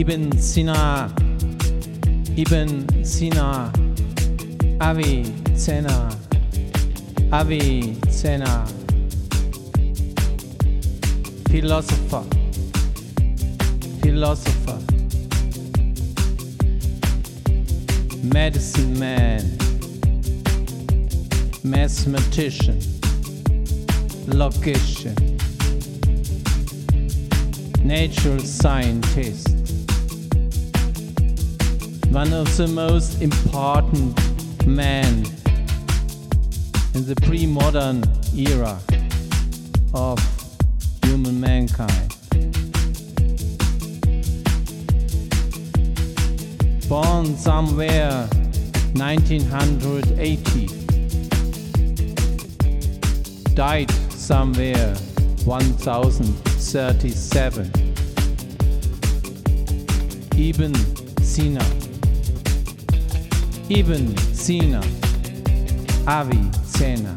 Ibn Sina, Ibn Sina, Avicenna, Avicenna, philosopher, philosopher, medicine man, mathematician, logician, natural scientist, one of the most important men in the pre-modern era of human mankind. Born somewhere 1980, died somewhere 1037. Ibn Sina. Ibn Sina. Avicenna.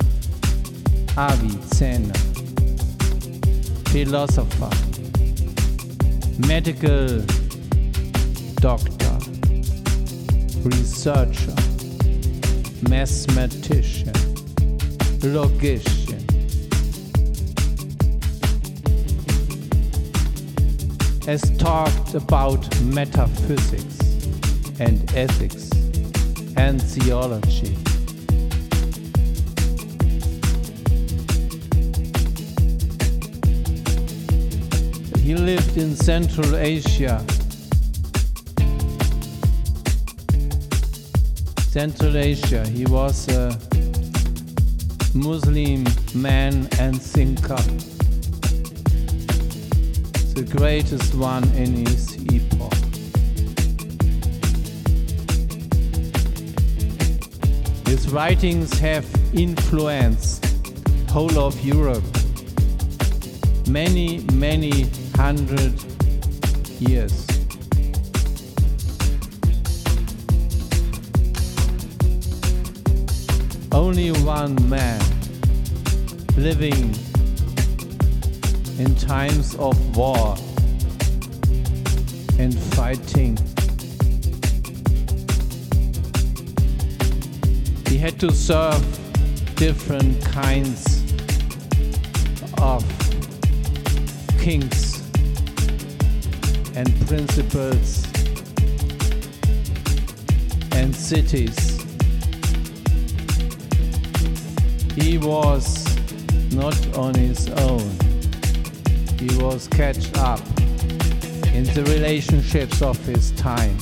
Avicenna. Philosopher. Medical doctor. Researcher. Mathematician. Logician. Has talked about metaphysics and ethics and theology. He lived in Central Asia. Central Asia. He was a Muslim man and thinker. The greatest one in his epoch. His writings have influenced whole of Europe many, many hundred years. Only one man living in times of war and fighting. Had to serve different kinds of kings and principles and cities. He was not on his own. He was catch up in the relationships of his time.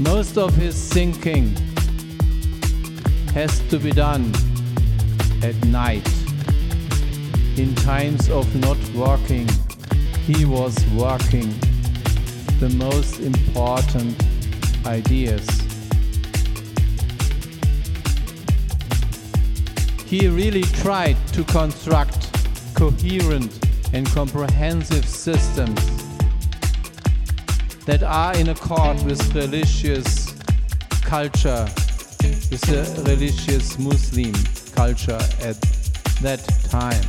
Most of his thinking has to be done at night. In times of not working, he was working the most important ideas. He really tried to construct coherent and comprehensive systems that are in accord with religious culture, with the religious Muslim culture at that time.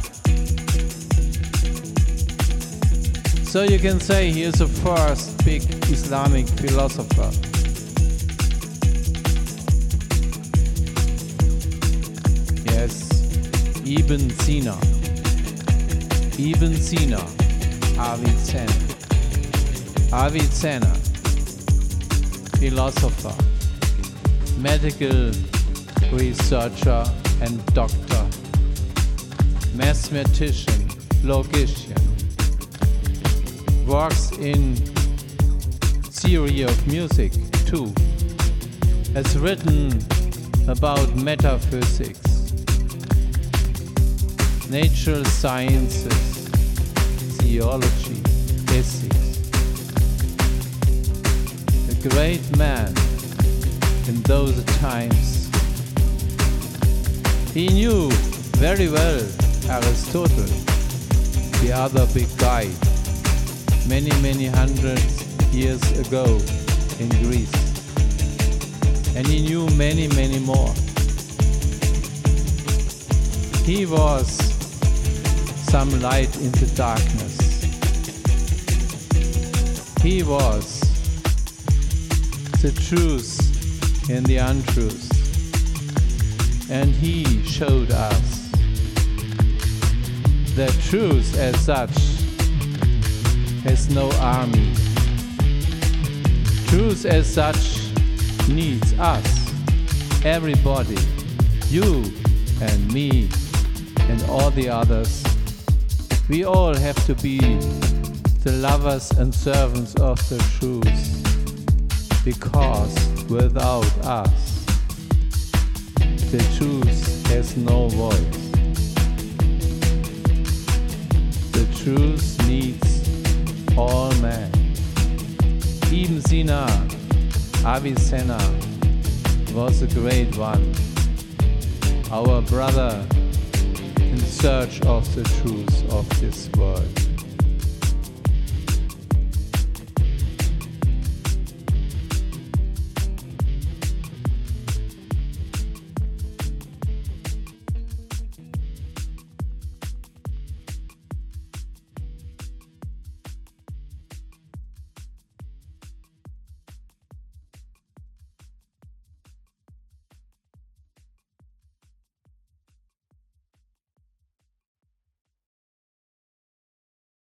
So you can say he is the first big Islamic philosopher. Yes, Ibn Sina. Ibn Sina, Avicenna. Avicenna, philosopher, medical researcher and doctor, mathematician, logician, works in theory of music too, has written about metaphysics, natural sciences, theology, ethics. A great man in those times. He knew very well Aristotle, the other big guy, many, many hundreds years ago in Greece. And he knew many, many more. He was some light in the darkness. He was the truth in the untruth. And He showed us that truth as such has no army. Truth as such needs us, everybody, you and me and all the others. We all have to be the lovers and servants of the truth because without us, the truth has no voice. The truth needs all men. Ibn Sina, Avicenna was a great one, our brother in search of the truth of this world.